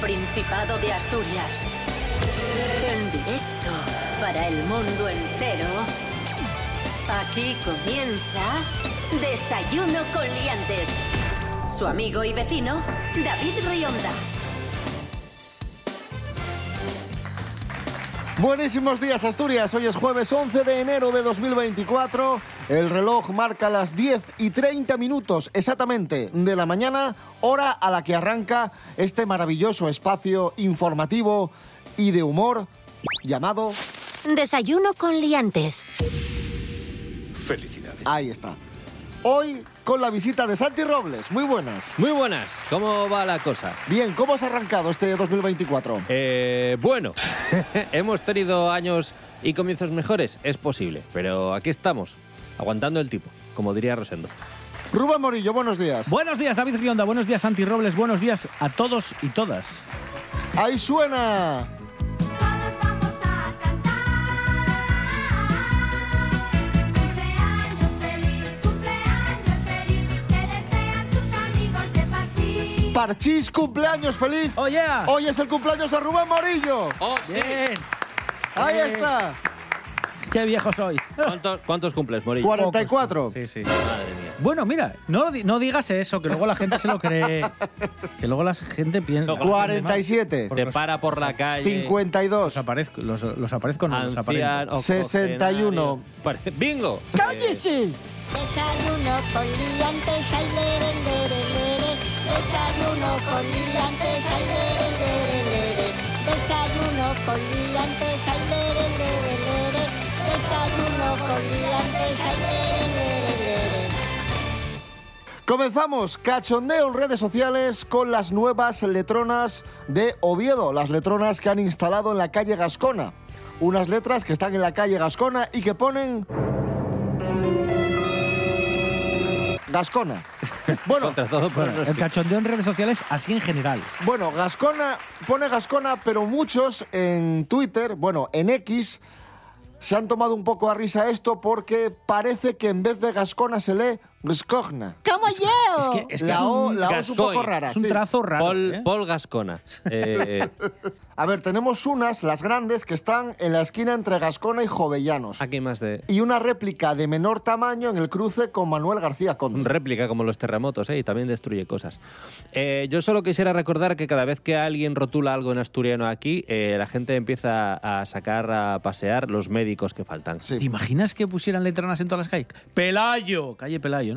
Principado de Asturias. En directo para el mundo entero. Aquí comienza Desayuno con Liantes. Su amigo y vecino, David Rionda. Buenísimos días Asturias, hoy es jueves 11 de enero de 2024, el reloj marca las 10 y 30 minutos exactamente de la mañana, hora a la que arranca este maravilloso espacio informativo y de humor llamado... Desayuno con liantes. Felicidades. Ahí está. Hoy con la visita de Santi Robles, muy buenas. Muy buenas, ¿cómo va la cosa? Bien, ¿cómo has arrancado este 2024? Eh, bueno, hemos tenido años y comienzos mejores, es posible, pero aquí estamos, aguantando el tipo, como diría Rosendo. Rubén Morillo, buenos días. Buenos días, David Rionda. Buenos días, Santi Robles. Buenos días a todos y todas. Ahí suena. Todos vamos a cantar. Cumpleaños feliz, cumpleaños feliz, te desean tus amigos de partir. Parchís, cumpleaños feliz. ¡Oh, yeah! Hoy es el cumpleaños de Rubén Morillo. ¡Oh, Bien. Ahí Bien. está. ¡Qué viejo soy! ¿Cuántos, cuántos cumples, Morillo? 44. Sí, sí. Madre mía. Bueno, mira, no, di- no digas eso, que luego la gente se lo cree. Que luego la gente piensa. Luego- 47. Porque Te para por la calle. 52. Los aparezco, los, los aparezco, no, los. Anciano, 61. octogenario. Pare- ¡Bingo! ¡Cállese! Desayuno con liantes, ay, lere, lere, lere. Desayuno con liantes, ay, lere, lere, lere. Desayuno con liantes, ay, lere, lere, lere. Desayuno con liantes, ay, lere, lere, lere. Comenzamos cachondeo en redes sociales con las nuevas letronas de Oviedo, las letronas que han instalado en la calle Gascona. Unas letras que están en la calle Gascona y que ponen... Gascona. Bueno, Contra todo Bueno, el cachondeo en redes sociales, así en general. Bueno, Gascona pone Gascona, pero muchos en Twitter, bueno, en X, se han tomado un poco a risa esto porque parece que en vez de Gascona se lee Gascona. ¡Como yo! Es que, es, que la es O, un, la O es un poco rara. es un sí. trazo raro. Paul, ¿eh? Paul Gascona. Eh, A ver, tenemos unas, las grandes, que están en la esquina entre Gascona y Jovellanos. aquí más de... Y una réplica de menor tamaño en el cruce con Manuel García Conde. Un réplica como los terremotos, ¿eh? y también destruye cosas. Eh, yo solo quisiera recordar que cada vez que alguien rotula algo en asturiano aquí, eh, la gente empieza a sacar a pasear los médicos que faltan. Sí. ¿Te imaginas que pusieran letronas en todas las calles? Pelayo, calle Pelayo,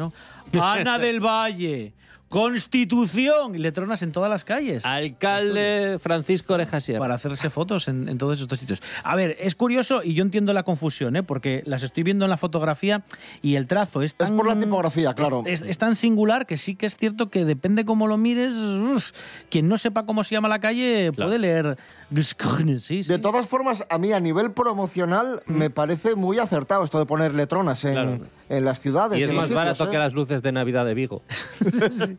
Ana del Valle, Constitución, y letronas en todas las calles. Alcalde Francisco Oreja Sierra. para hacerse fotos en, en todos estos sitios. A ver, es curioso y yo entiendo la confusión, ¿eh? porque las estoy viendo en la fotografía y el trazo es tan... por la tipografía, claro. Es, es- es tan singular que sí que es cierto que depende cómo lo mires, uf, quien no sepa cómo se llama la calle Claro. puede leer... Sí, sí. De todas formas, a mí a nivel promocional me parece muy acertado esto de poner letronas en, Claro. en las ciudades. y es más sitios, barato ¿eh? que las luces de Navidad de Vigo. Sí,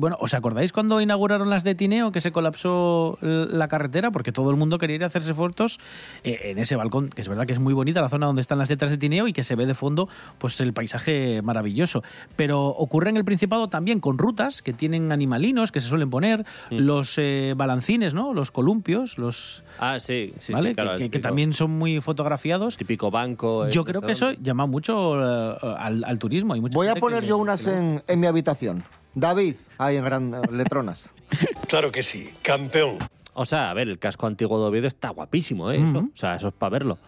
bueno, ¿os acordáis cuando inauguraron las de Tineo que se colapsó la carretera? Porque todo el mundo quería ir a hacerse fotos eh, en ese balcón, que es verdad que es muy bonita la zona donde están las letras de Tineo y que se ve de fondo pues el paisaje maravilloso. Pero ocurre en el Principado también con rutas que tienen animalinos que se suelen poner, los eh, balancines, ¿no? Los columpios, los... Ah, sí, sí, ¿Vale? sí, claro, que, que- que también son muy fotografiados. Típico banco. Yo eh, creo no que eso llama mucho eh, al, al turismo. Hay mucha Voy a poner yo unas en, en mi habitación. David, ahí en gran letronas. Claro que sí, campeón. O sea, a ver, el casco antiguo de Oviedo está guapísimo, ¿eh? Eso. O sea, eso es para verlo.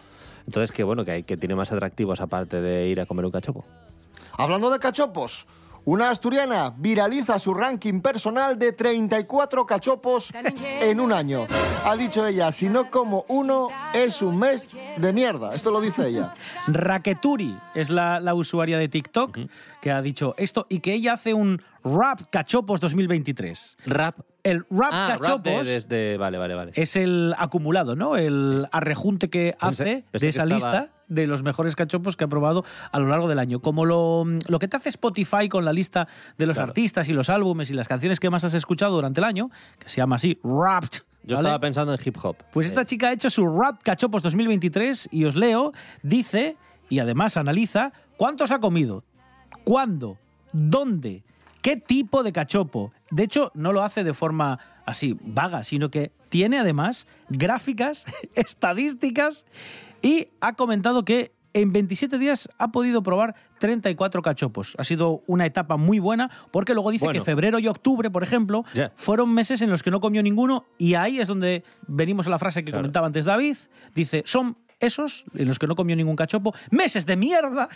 Entonces, que bueno, que, hay, que tiene más atractivos aparte de ir a comer un cachopo. Hablando de cachopos, una asturiana viraliza su ranking personal de 34 cachopos en un año. Ha dicho ella, si no como uno, es un mes de mierda. Esto lo dice ella. Raqueturi es la, la usuaria de TikTok que ha dicho esto y que ella hace un Rap Cachopos 2023. Rap. El Rap ah, rap Cachopos de, desde- Vale, vale, vale. es el acumulado, ¿no? El arrejunte que hace pensé de que esa estaba- lista de los mejores cachopos que ha probado a lo largo del año. Como lo, lo que te hace Spotify con la lista de los Claro. artistas y los álbumes y las canciones que más has escuchado durante el año, que se llama así, Wrapped. Yo ¿vale? estaba pensando en hip hop. Pues esta Eh, chica ha hecho su Rap Cachopos 2023 y os leo, dice y además analiza cuántos ha comido, cuándo, dónde, qué tipo de cachopo. De hecho, no lo hace de forma así vaga, sino que tiene además gráficas, estadísticas y ha comentado que en 27 días ha podido probar 34 cachopos. Ha sido una etapa muy buena porque luego dice Bueno. que febrero y octubre, por ejemplo, fueron meses en los que no comió ninguno y ahí es donde venimos a la frase que Claro. comentaba antes David. Dice, son esos en los que no comió ningún cachopo, meses de mierda.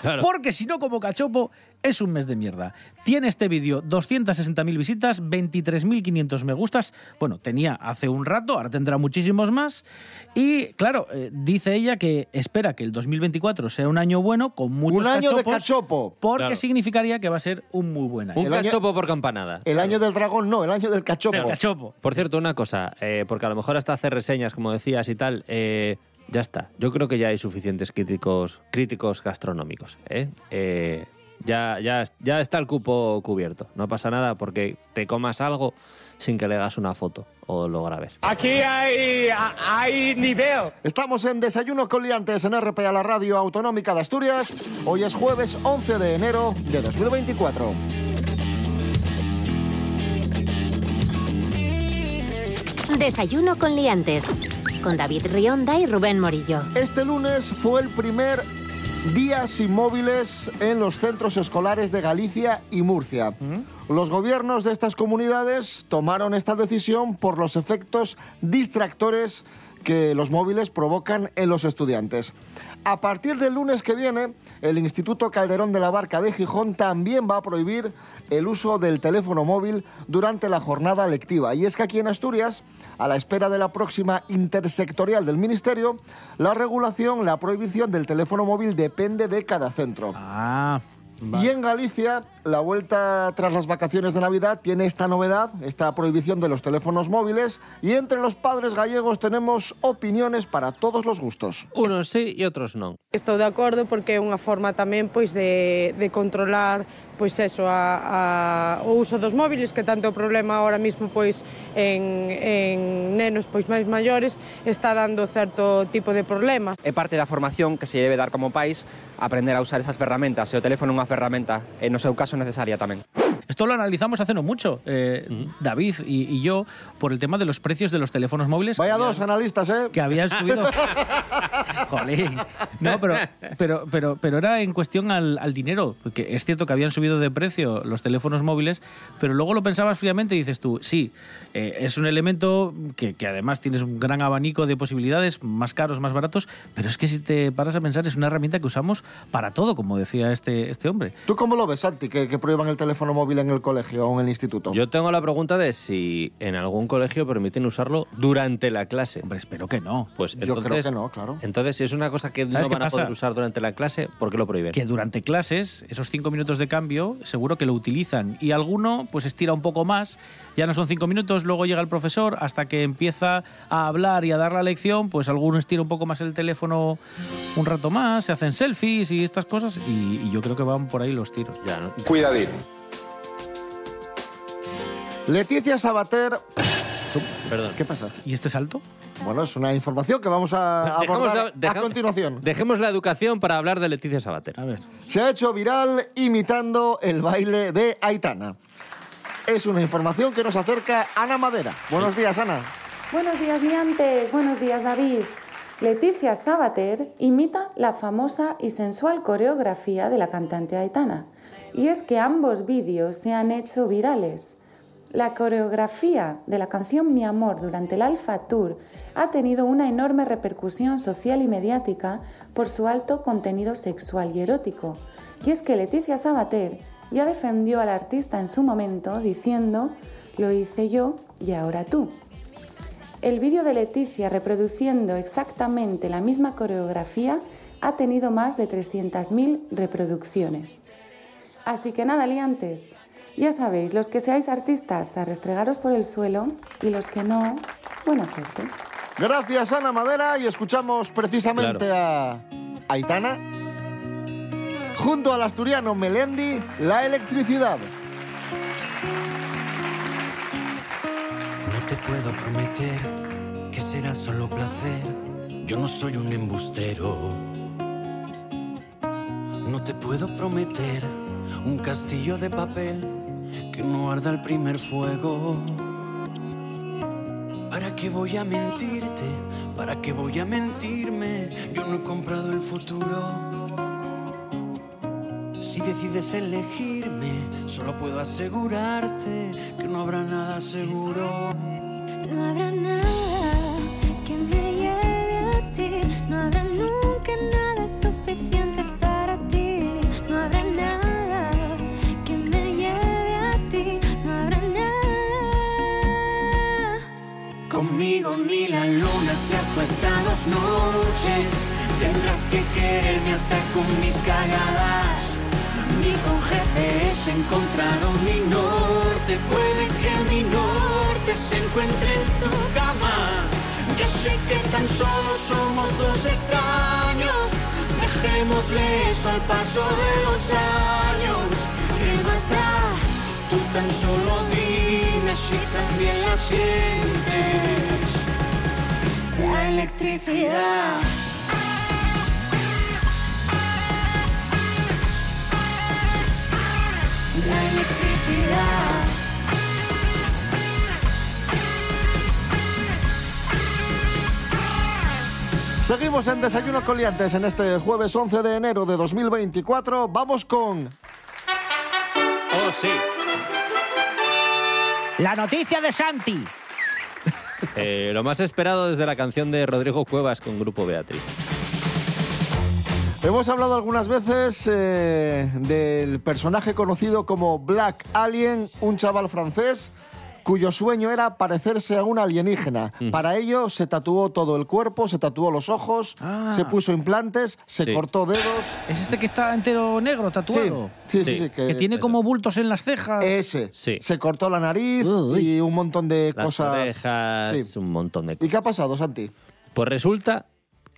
Claro. Porque si no como cachopo, es un mes de mierda. Tiene este vídeo 260.000 visitas, 23.500 me gustas. Bueno, tenía hace un rato, ahora tendrá muchísimos más. Y claro, eh, dice ella que espera que el 2024 sea un año bueno, con muchos Un año de cachopo. Porque Claro. significaría que va a ser un muy buen año. Un El año- cachopo por campanada. El año del dragón no, el año del cachopo. Del cachopo. Por cierto, una cosa, eh, porque a lo mejor hasta hacer reseñas, como decías y tal, eh, ya está. Yo creo que ya hay suficientes críticos, críticos gastronómicos. ¿eh? Eh, ya, ya, ya está el cupo cubierto. No pasa nada porque te comas algo sin que le hagas una foto o lo grabes. Aquí hay, hay nivel. Estamos en Desayuno con Liantes en RPA, la radio autonómica de Asturias. Hoy es jueves 11 de enero de 2024. Desayuno con liantes. Con David Rionda y Rubén Morillo. Este lunes fue el primer día sin móviles en los centros escolares de Galicia y Murcia. Los gobiernos de estas comunidades tomaron esta decisión por los efectos distractores que los móviles provocan en los estudiantes. A partir del lunes que viene, el Instituto Calderón de la Barca de Gijón también va a prohibir el uso del teléfono móvil durante la jornada lectiva. Y es que aquí en Asturias, a la espera de la próxima intersectorial del Ministerio, la regulación, la prohibición del teléfono móvil depende de cada centro. Ah, Y en Galicia, la vuelta tras las vacaciones de Navidad tiene esta novedad, esta prohibición de los teléfonos móviles y entre los padres gallegos tenemos opiniones para todos los gustos. Unos sí e outros non. Estou de acordo porque é unha forma tamén pois de, de controlar pois eso, a, a, o uso dos móviles que tanto o problema ahora mismo pois en, en nenos pois máis maiores está dando certo tipo de problema. É parte da formación que se debe dar como pais aprender a usar esas ferramentas. Se o teléfono é unha ferramenta, e eh, no seu caso necesaria tamén. Esto lo analizamos hace no mucho, eh, David y, y yo, por el tema de los precios de los teléfonos móviles. Vaya dos habían- analistas, ¿eh? Que habían subido. Jolín. No, pero, pero, pero, pero era en cuestión al, al dinero. Porque es cierto que habían subido de precio los teléfonos móviles, pero luego lo pensabas fríamente y dices tú, sí, eh, es un elemento que, que además tienes un gran abanico de posibilidades, más caros, más baratos, pero es que si te paras a pensar, es una herramienta que usamos para todo, como decía este, este hombre. ¿Tú cómo lo ves, Santi, que, que prohíban el teléfono móvil en el colegio o en el instituto? Yo tengo la pregunta de si en algún colegio permiten usarlo durante la clase. Hombre, espero que no. Pues Yo creo que no, claro. Entonces, si es una cosa que no ¿Sabes qué van a poder usar durante la clase, ¿por qué lo prohíben? que durante clases, esos cinco minutos de cambio, seguro que lo utilizan. Y alguno, pues estira un poco más, ya no son cinco minutos, luego llega el profesor, hasta que empieza a hablar y a dar la lección, pues alguno estira un poco más el teléfono un rato más, se hacen selfies y estas cosas, y, y yo creo que van por ahí los tiros. Ya, ¿no? Cuidadín. Leticia Sabater... Perdón. ¿Qué pasa? ¿Y este salto? Bueno, es una información que vamos a abordar la- a continuación. Dejemos la educación para hablar de Leticia Sabater. A ver. Se ha hecho viral imitando el baile de Aitana. Es una información que nos acerca Ana Madera. Buenos días, Ana. Buenos días, Liantes. Buenos días, David. Leticia Sabater imita la famosa y sensual coreografía de la cantante Aitana. Y es que ambos vídeos se han hecho virales. La coreografía de la canción Mi Amor durante el Alfa Tour ha tenido una enorme repercusión social y mediática por su alto contenido sexual y erótico. Y es que Leticia Sabater ya defendió al artista en su momento diciendo, lo hice yo y ahora tú. El vídeo de Leticia reproduciendo exactamente la misma coreografía ha tenido más de 300.000 reproducciones. Así que nada, liantes. Ya sabéis, los que seáis artistas, a restregaros por el suelo y los que no, buena suerte. Gracias, Ana Madera. Y escuchamos precisamente a Aitana. Junto al asturiano Melendi, la electricidad. No te puedo prometer que será solo placer. Yo no soy un embustero. No te puedo prometer un castillo de papel que no arda el primer fuego. qué voy a mentirte? ¿Para qué voy a mentirme? Yo no he comprado el futuro. Si decides elegirme, solo puedo asegurarte que no habrá nada seguro. No habrá nada acuesta dos noches. Tendrás que quererme hasta con mis cagadas. Ni con GPS he encontrado mi norte. Puede que mi norte se encuentre en tu cama. Yo sé que tan solo somos dos extraños. Dejémosle eso al paso de los años. ¿Qué más da? Tú tan solo dime si también la sientes. La electricidad. La electricidad. Seguimos en Desayuno con Liantes en este jueves 11 de enero de 2024. Vamos con... Oh, sí. La noticia de Santi. Eh, lo más esperado desde la canción de Rodrigo Cuevas con Grupo Beatriz. Hemos hablado algunas veces eh, del personaje conocido como Black Alien, un chaval francés cuyo sueño era parecerse a un alienígena. Para ello se tatuó todo el cuerpo, se tatuó los ojos, Ah. se puso implantes, se Sí. cortó dedos. ¿Es este que está entero negro, tatuado? Sí, sí, sí. Sí. sí, que, Que tiene como bultos en las cejas. Ese. Sí. Se cortó la nariz Uy. y un montón de Las cosas. orejas, Sí. un montón de ¿Y cosas. qué ha pasado, Santi? Pues resulta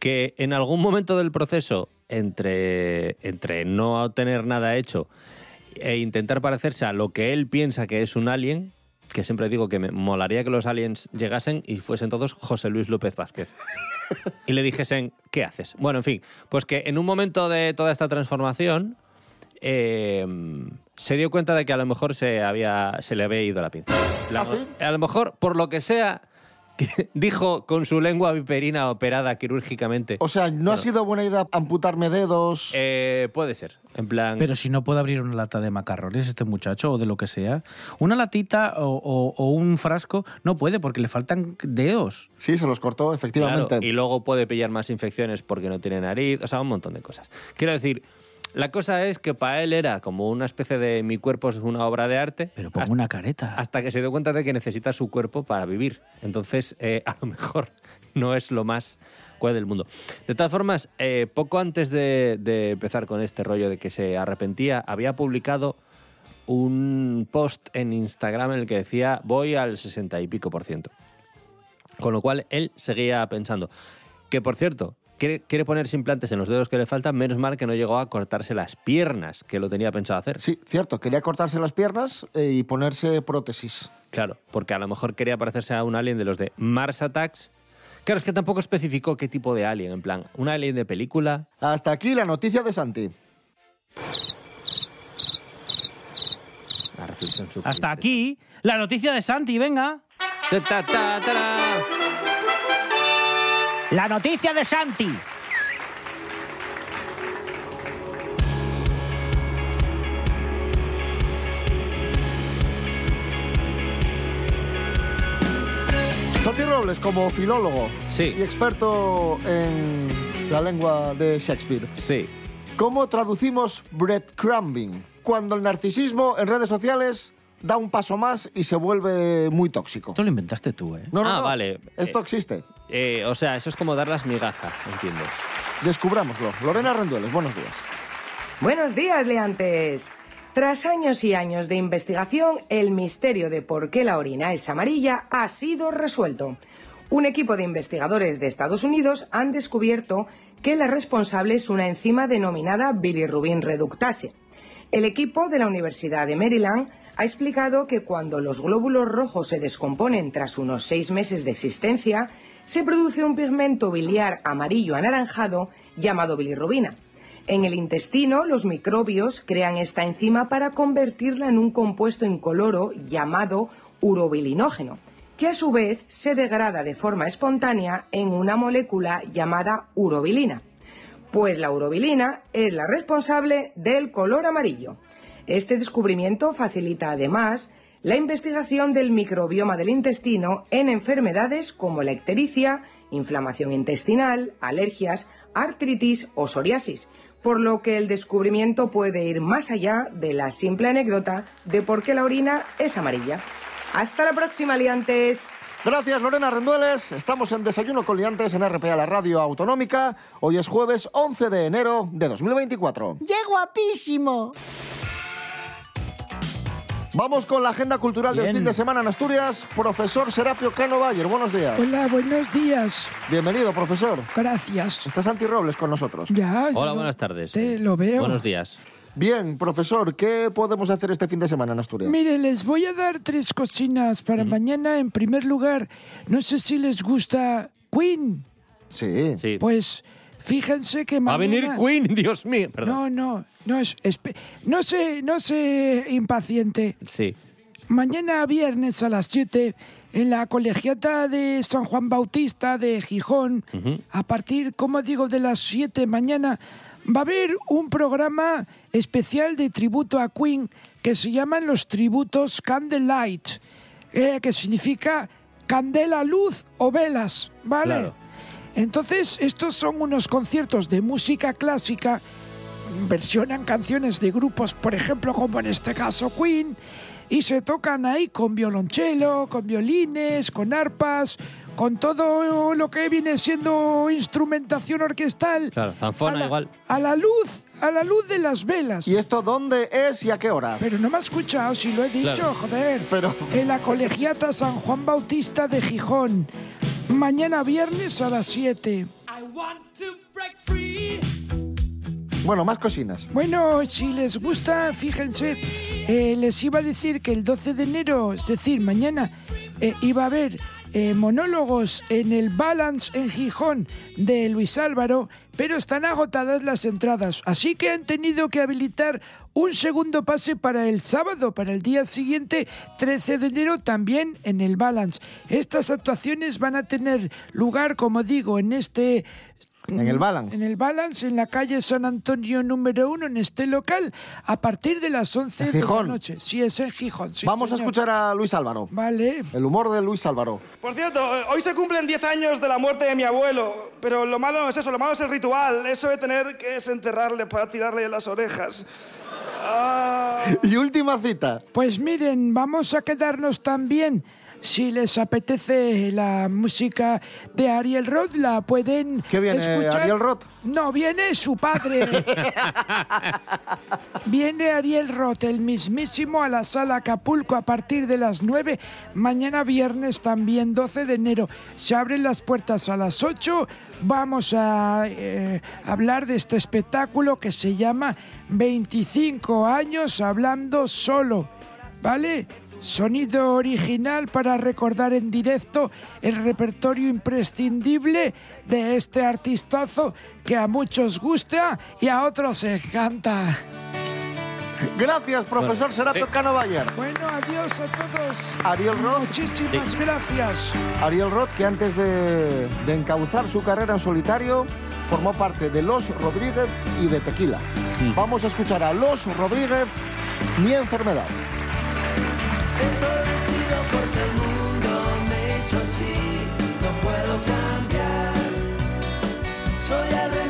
que en algún momento del proceso, entre, entre no tener nada hecho e intentar parecerse a lo que él piensa que es un alien, que siempre digo que me molaría que los aliens llegasen y fuesen todos José Luis López Vázquez. y le dijesen, ¿qué haces? Bueno, en fin, pues que en un momento de toda esta transformación eh, se dio cuenta de que a lo mejor se, había, se le había ido la pinza. La- ¿Ah, sí? A lo mejor, por lo que sea, dijo con su lengua viperina operada quirúrgicamente. O sea, ¿no ha sido buena idea amputarme dedos? Eh, puede ser, en plan... Pero si no puede abrir una lata de macarrones este muchacho o de lo que sea, una latita o, o- o un frasco no puede porque le faltan dedos. Sí, se los cortó, efectivamente. Claro, y luego puede pillar más infecciones porque no tiene nariz, o sea, un montón de cosas. Quiero decir, la cosa es que para él era como una especie de mi cuerpo es una obra de arte. Pero pongo hasta, una careta. hasta que se dio cuenta de que necesita su cuerpo para vivir. Entonces, eh, a lo mejor no es lo más cual del mundo. De todas formas, eh, poco antes de, de empezar con este rollo de que se arrepentía, había publicado un post en Instagram en el que decía voy al 60 y pico por ciento. Con lo cual él seguía pensando que, por cierto, quiere, quiere ponerse implantes en los dedos que le faltan, menos mal que no llegó a cortarse las piernas, que lo tenía pensado hacer. Sí, cierto. Quería cortarse las piernas eh, y ponerse prótesis. Claro, porque a lo mejor quería parecerse a un alien de los de Mars Attacks. Claro, es que tampoco especificó qué tipo de alien, en plan, un alien de película. Hasta aquí la noticia de Santi. La reflexión súper Hasta aquí la noticia de Santi, venga. Ta, ta, ta, tará. La noticia de Santi. Santi Robles, como filólogo Sí. y experto en la lengua de Shakespeare, Sí. ¿cómo traducimos breadcrumbing? Cuando el narcisismo en redes sociales da un paso más y se vuelve muy tóxico. Esto lo inventaste tú, ¿eh? No, no, Ah, no. vale. Esto Eh, existe. Eh, o sea, eso es como dar las migajas, entiendo. Descubrámoslo. Lorena Rendueles, buenos días. Buenos días, leantes. Tras años y años de investigación, el misterio de por qué la orina es amarilla ha sido resuelto. Un equipo de investigadores de Estados Unidos han descubierto que la responsable es una enzima denominada bilirrubin reductase. El equipo de la Universidad de Maryland ha explicado que cuando los glóbulos rojos se descomponen tras unos seis meses de existencia, se produce un pigmento biliar amarillo anaranjado llamado bilirrubina. En el intestino, los microbios crean esta enzima para convertirla en un compuesto incoloro llamado urobilinógeno. que a su vez se degrada de forma espontánea en una molécula llamada urobilina. Pues la urobilina es la responsable del color amarillo. Este descubrimiento facilita además la investigación del microbioma del intestino en enfermedades como la ictericia, inflamación intestinal, alergias, artritis o psoriasis, por lo que el descubrimiento puede ir más allá de la simple anécdota de por qué la orina es amarilla. Hasta la próxima, liantes. Gracias, Lorena Rendueles. Estamos en Desayuno con Liantes en RPA, la radio autonómica. Hoy es jueves 11 de enero de 2024. ¡Qué guapísimo! Vamos con la agenda cultural del Bien. fin de semana en Asturias. Profesor Serapio Cano Bayer, buenos días. Hola, buenos días. Bienvenido, profesor. Gracias. Está Santi Robles con nosotros. Ya. Hola, buenas tardes. Te lo veo. Buenos días. Bien, profesor, ¿qué podemos hacer este fin de semana en Asturias? Mire, les voy a dar tres cocinas para mañana. En primer lugar, no sé si les gusta Queen. Sí. Sí. Pues fíjense que Va a mañana... venir Queen, Dios mío. Perdón. No, no, no es... No sé, no sé, impaciente. Sí. Mañana viernes a las 7 en la colegiata de San Juan Bautista de Gijón, a partir, como digo, de las 7 mañana, va a haber un programa especial de tributo a Queen que se llaman los tributos Candlelight, eh, que significa candela, luz o velas, ¿vale? Claro. Entonces, estos son unos conciertos de música clásica versionan canciones de grupos, por ejemplo, como en este caso Queen, y se tocan ahí con violonchelo, con violines, con arpas, con todo lo que viene siendo instrumentación orquestal. Claro, zanfona a la, igual. A la luz, a la luz de las velas. ¿Y esto dónde es y a qué hora? Pero no me ha escuchado, si lo he dicho, Claro. joder. Pero- En la colegiata San Juan Bautista de Gijón. Mañana viernes a las 7. Bueno, más cocinas. Bueno, si les gusta, fíjense, eh, les iba a decir que el 12 de enero, es decir, mañana, eh, iba a haber eh, monólogos en el Balance en Gijón de Luis Álvaro, pero están agotadas las entradas, así que han tenido que habilitar un segundo pase para el sábado, para el día siguiente, 13 de enero, también en el Balance. Estas actuaciones van a tener lugar, como digo, en este En el Balance. en el Balance, en la calle San Antonio número uno, en este local, a partir de las 11 En de la noche. Sí, es en Gijón. sí, Vamos a señor. escuchar a Luis Álvaro. Vale. El humor de Luis Álvaro. Por cierto, hoy se cumplen 10 años de la muerte de mi abuelo, pero lo malo no es eso, lo malo es el ritual, eso de tener que desenterrarle para tirarle las orejas. Ah. Y última cita. Pues miren, vamos a quedarnos también. Si les apetece la música de Ariel Roth, la pueden ¿Qué viene, escuchar. Ariel Roth? No, viene su padre. viene Ariel Roth, el mismísimo, a la sala Acapulco a partir de las 9. Mañana viernes también, 12 de enero. Se abren las puertas a las 8. Vamos a eh, hablar de este espectáculo que se llama 25 años hablando solo. ¿Vale? Sonido original para recordar en directo el repertorio imprescindible de este artistazo que a muchos gusta y a otros encanta. Gracias, profesor Bueno, Serapio. Cano Bayer. Bueno, adiós a todos. Ariel Roth. Muchísimas gracias. Ariel Roth, que antes de, de encauzar su carrera en solitario, formó parte de Los Rodríguez y de Tequila. Vamos a escuchar a Los Rodríguez, Mi Enfermedad. Soy el remedio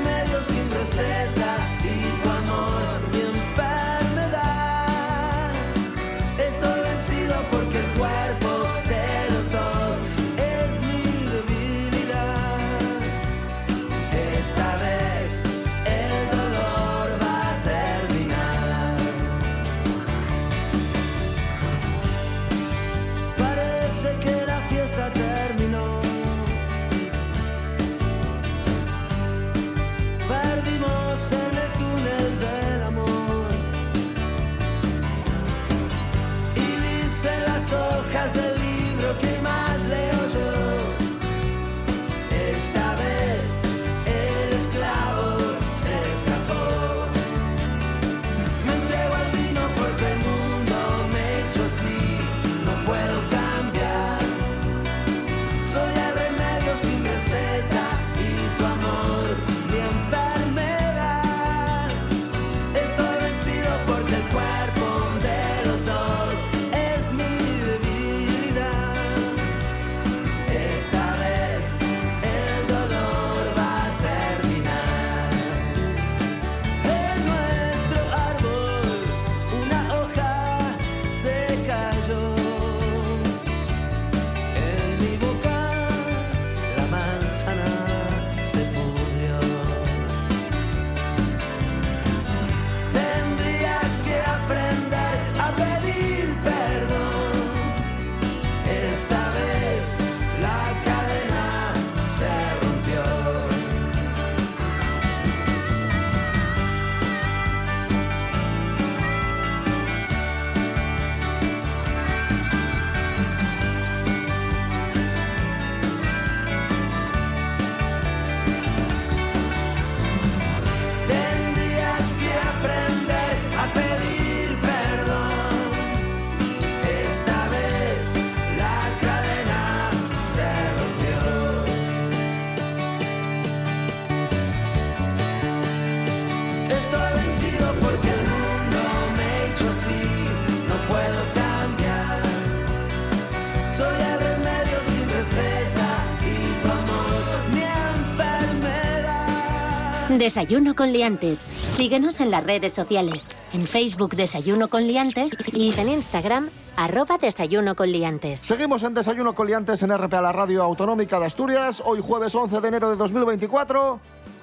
Desayuno con liantes. Síguenos en las redes sociales. En Facebook Desayuno con liantes y en Instagram arroba Desayuno con liantes. Seguimos en Desayuno con Liantes en RPA, la radio autonómica de Asturias. Hoy jueves 11 de enero de 2024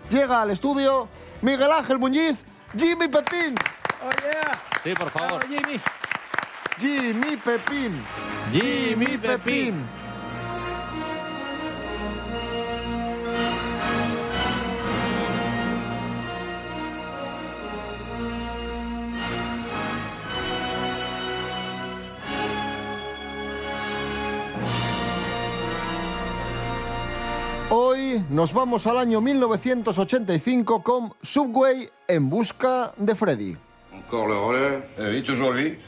llega al estudio Miguel Ángel Muñiz, Jimmy Pepín. Sí, por favor. Jimmy. Jimmy Pepín. Jimmy Pepín. Hoy nos vamos al año 1985 con Subway en busca de Freddy. Encore le relais Oui, toujours lui.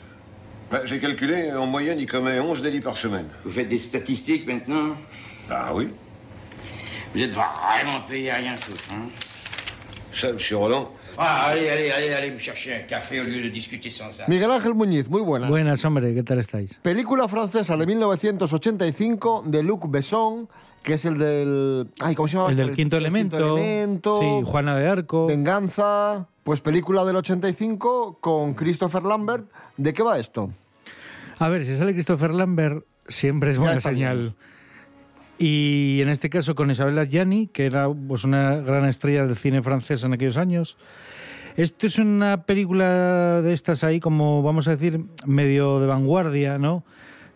J'ai calculé, en moyenne, il commet 11 délits par semaine. Vous faites des statistiques maintenant Ah oui Vous êtes vraiment payé à rien foutre, hein Ça, monsieur Roland ah, Allez, allez, allez, allez me chercher un café au lieu de discuter sans ça. Miguel Ángel Muñiz, muy buenas. Buenas, hombre, ¿qué tal estáis? Película francesa de 1985 de Luc Besson, que es el del... Ay, ¿cómo se llama? El del quinto elemento. elemento. Sí, Juana de Arco. Venganza. Pues película del 85 con Christopher Lambert. ¿De qué va esto? A ver, si sale Christopher Lambert, siempre es buena señal. Y en este caso con Isabella Gianni, que era pues, una gran estrella del cine francés en aquellos años. Esto es una película de estas ahí, como vamos a decir, medio de vanguardia, ¿no?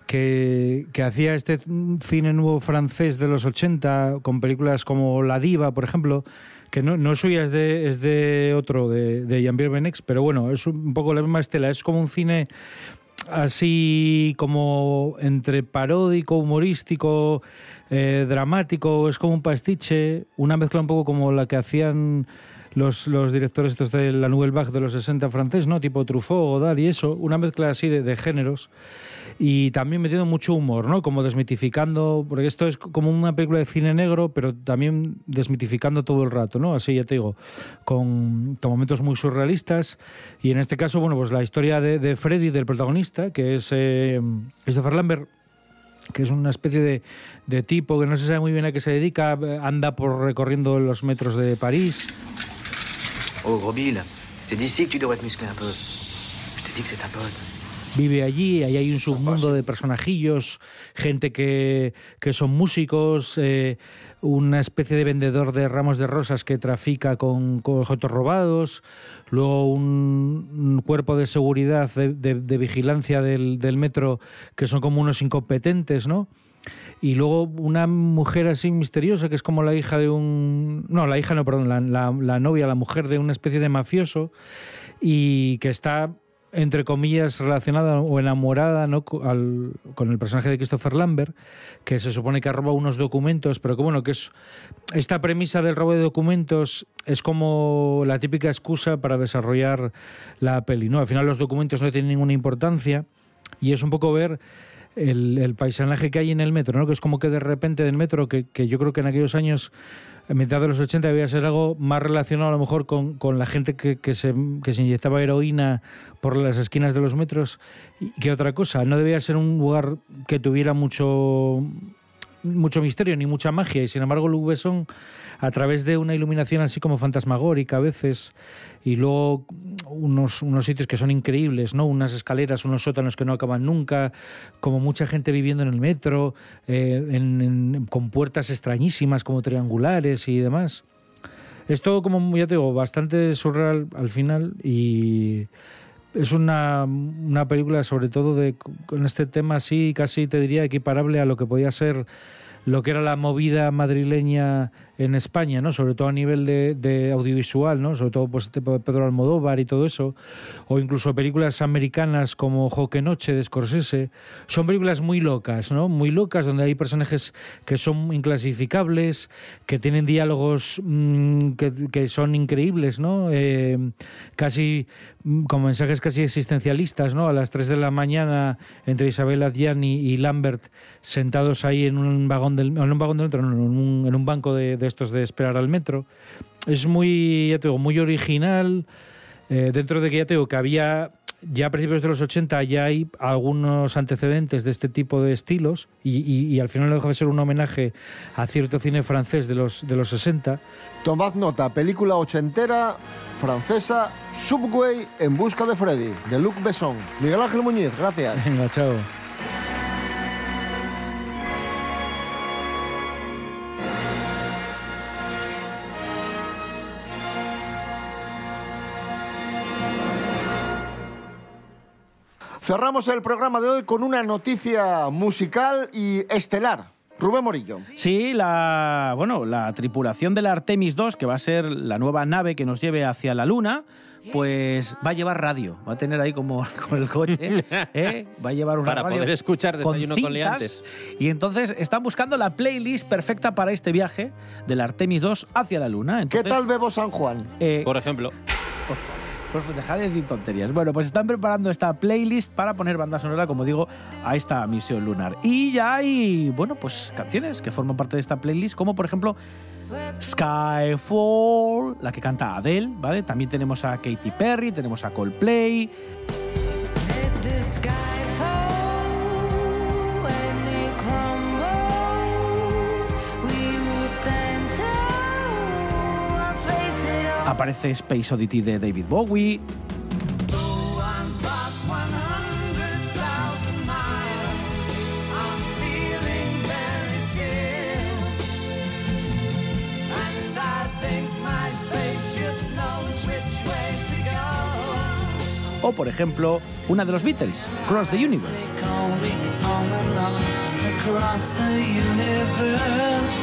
Que, que hacía este cine nuevo francés de los 80, con películas como La Diva, por ejemplo, que no, no es suya, es de, es de otro, de, de Jean-Pierre Benex, pero bueno, es un poco la misma estela. Es como un cine así como entre paródico, humorístico, eh, dramático, es como un pastiche, una mezcla un poco como la que hacían los, los directores estos de la Nouvelle Vague de los 60 francés, ¿no? Tipo Truffaut, Godard y eso, una mezcla así de, de géneros y también metiendo mucho humor, ¿no? Como desmitificando, porque esto es como una película de cine negro, pero también desmitificando todo el rato, ¿no? Así ya te digo, con, con momentos muy surrealistas y en este caso, bueno, pues la historia de, de Freddy, del protagonista, que es eh, Christopher Lambert, que es una especie de, de tipo que no se sabe muy bien a qué se dedica, eh, anda por recorriendo los metros de París. Oh, gros Bill, c'est d'ici que tu devrais te muscler un peu. Je te dis que c'est un pote. vive allí, ahí hay un submundo de personajillos, gente que, que son músicos, eh, una especie de vendedor de ramos de rosas que trafica con, con objetos robados, luego un, cuerpo de seguridad, de, vigilancia del metro, que son como unos incompetentes, ¿no? Y luego una mujer así misteriosa, que es como la hija de un... No, la hija no, perdón, la, la- novia, la mujer de una especie de mafioso, y que está entre comillas, relacionada o enamorada ¿no? Con el personaje de Christopher Lambert, que se supone que ha robado unos documentos, pero que bueno, que es esta premisa del robo de documentos es como la típica excusa para desarrollar la peli. ¿no? Al final los documentos no tienen ninguna importancia y es un poco ver el, el paisanaje que hay en el metro, ¿no? que es como que de repente del metro, que, que yo creo que en aquellos años, a mitad de los 80, debía ser algo más relacionado a lo mejor con, con la gente que, que se, que se inyectaba heroína por las esquinas de los metros que otra cosa. No debía ser un lugar que tuviera mucho mucho misterio ni mucha magia y sin embargo Luc Besson a través de una iluminación así como fantasmagórica a veces y luego unos, unos sitios que son increíbles, ¿no? Unas escaleras, unos sótanos que no acaban nunca, como mucha gente viviendo en el metro, eh, en- con puertas extrañísimas como triangulares y demás. Es todo como, ya te digo, bastante surreal al final y es una, una película sobre todo de con este tema así casi te diría equiparable a lo que podía ser lo que era la movida madrileña en España, ¿no? Sobre todo a nivel de, audiovisual, ¿no? Sobre todo pues Pedro Almodóvar y todo eso, o incluso películas americanas como Joque Noche de Scorsese, son películas muy locas, ¿no? Muy locas donde hay personajes que son inclasificables, que tienen diálogos mm, que, que son increíbles, ¿no? Eh, casi mm, con mensajes casi existencialistas, ¿no? A las 3 de la mañana entre Isabel Adjani y Lambert sentados ahí en un vagón del en un vagón del metro, no, en un, en un banco de, de estos de esperar al metro. Es muy, ya te digo, muy original. eh, dentro de que ya te digo que había ya a principios de los 80 ya hay algunos antecedentes de este tipo de estilos y, y- y al final no deja de ser un homenaje a cierto cine francés de los, de los 60. Tomad nota, película ochentera francesa Subway en busca de Freddy, de Luc Besson. Miguel Ángel Muñiz, gracias. Venga, chao. Cerramos el programa de hoy con una noticia musical y estelar. Rubén Morillo. Sí, la, bueno, la tripulación de la Artemis 2, que va a ser la nueva nave que nos lleve hacia la Luna, pues va a llevar radio. Va a tener ahí como con el coche, ¿eh? va a llevar una Para radio poder escuchar con Desayuno con cintas. Liantes. Y entonces están buscando la playlist perfecta para este viaje de la Artemis 2 hacia la Luna. ¿Qué tal Bebo San Juan? eh, Por ejemplo. por favor, por favor, dejad de decir tonterías. Bueno, pues están preparando esta playlist para poner banda sonora, como digo, a esta misión lunar. Y ya hay, bueno, pues canciones que forman parte de esta playlist, como por ejemplo Skyfall, la que canta Adele, ¿vale? También tenemos a Katy Perry, tenemos a Coldplay. Aparece Space Oddity de David Bowie. O, por ejemplo, una de los Beatles, Cross the Universe.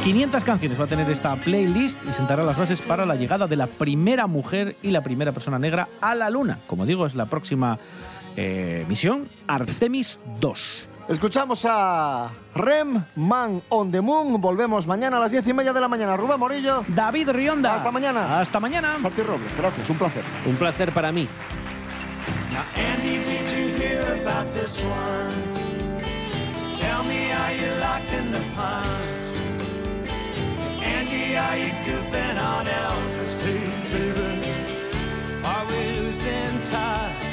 500 canciones va a tener esta playlist y sentará las bases para la llegada de la primera mujer y la primera persona negra a la Luna. Como digo, es la próxima eh, misión, Artemis 2. Escuchamos a Rem Man on the Moon. Volvemos mañana a las diez y media de la mañana. Rubén Morillo. David Rionda. Hasta mañana. Hasta mañana. Santi Robles, gracias, un placer. Un placer para mí. Andy, did you hear about this one? Tell me, are you locked in the pond? Andy, are you goofing on Elvis too, baby? Are we losing touch?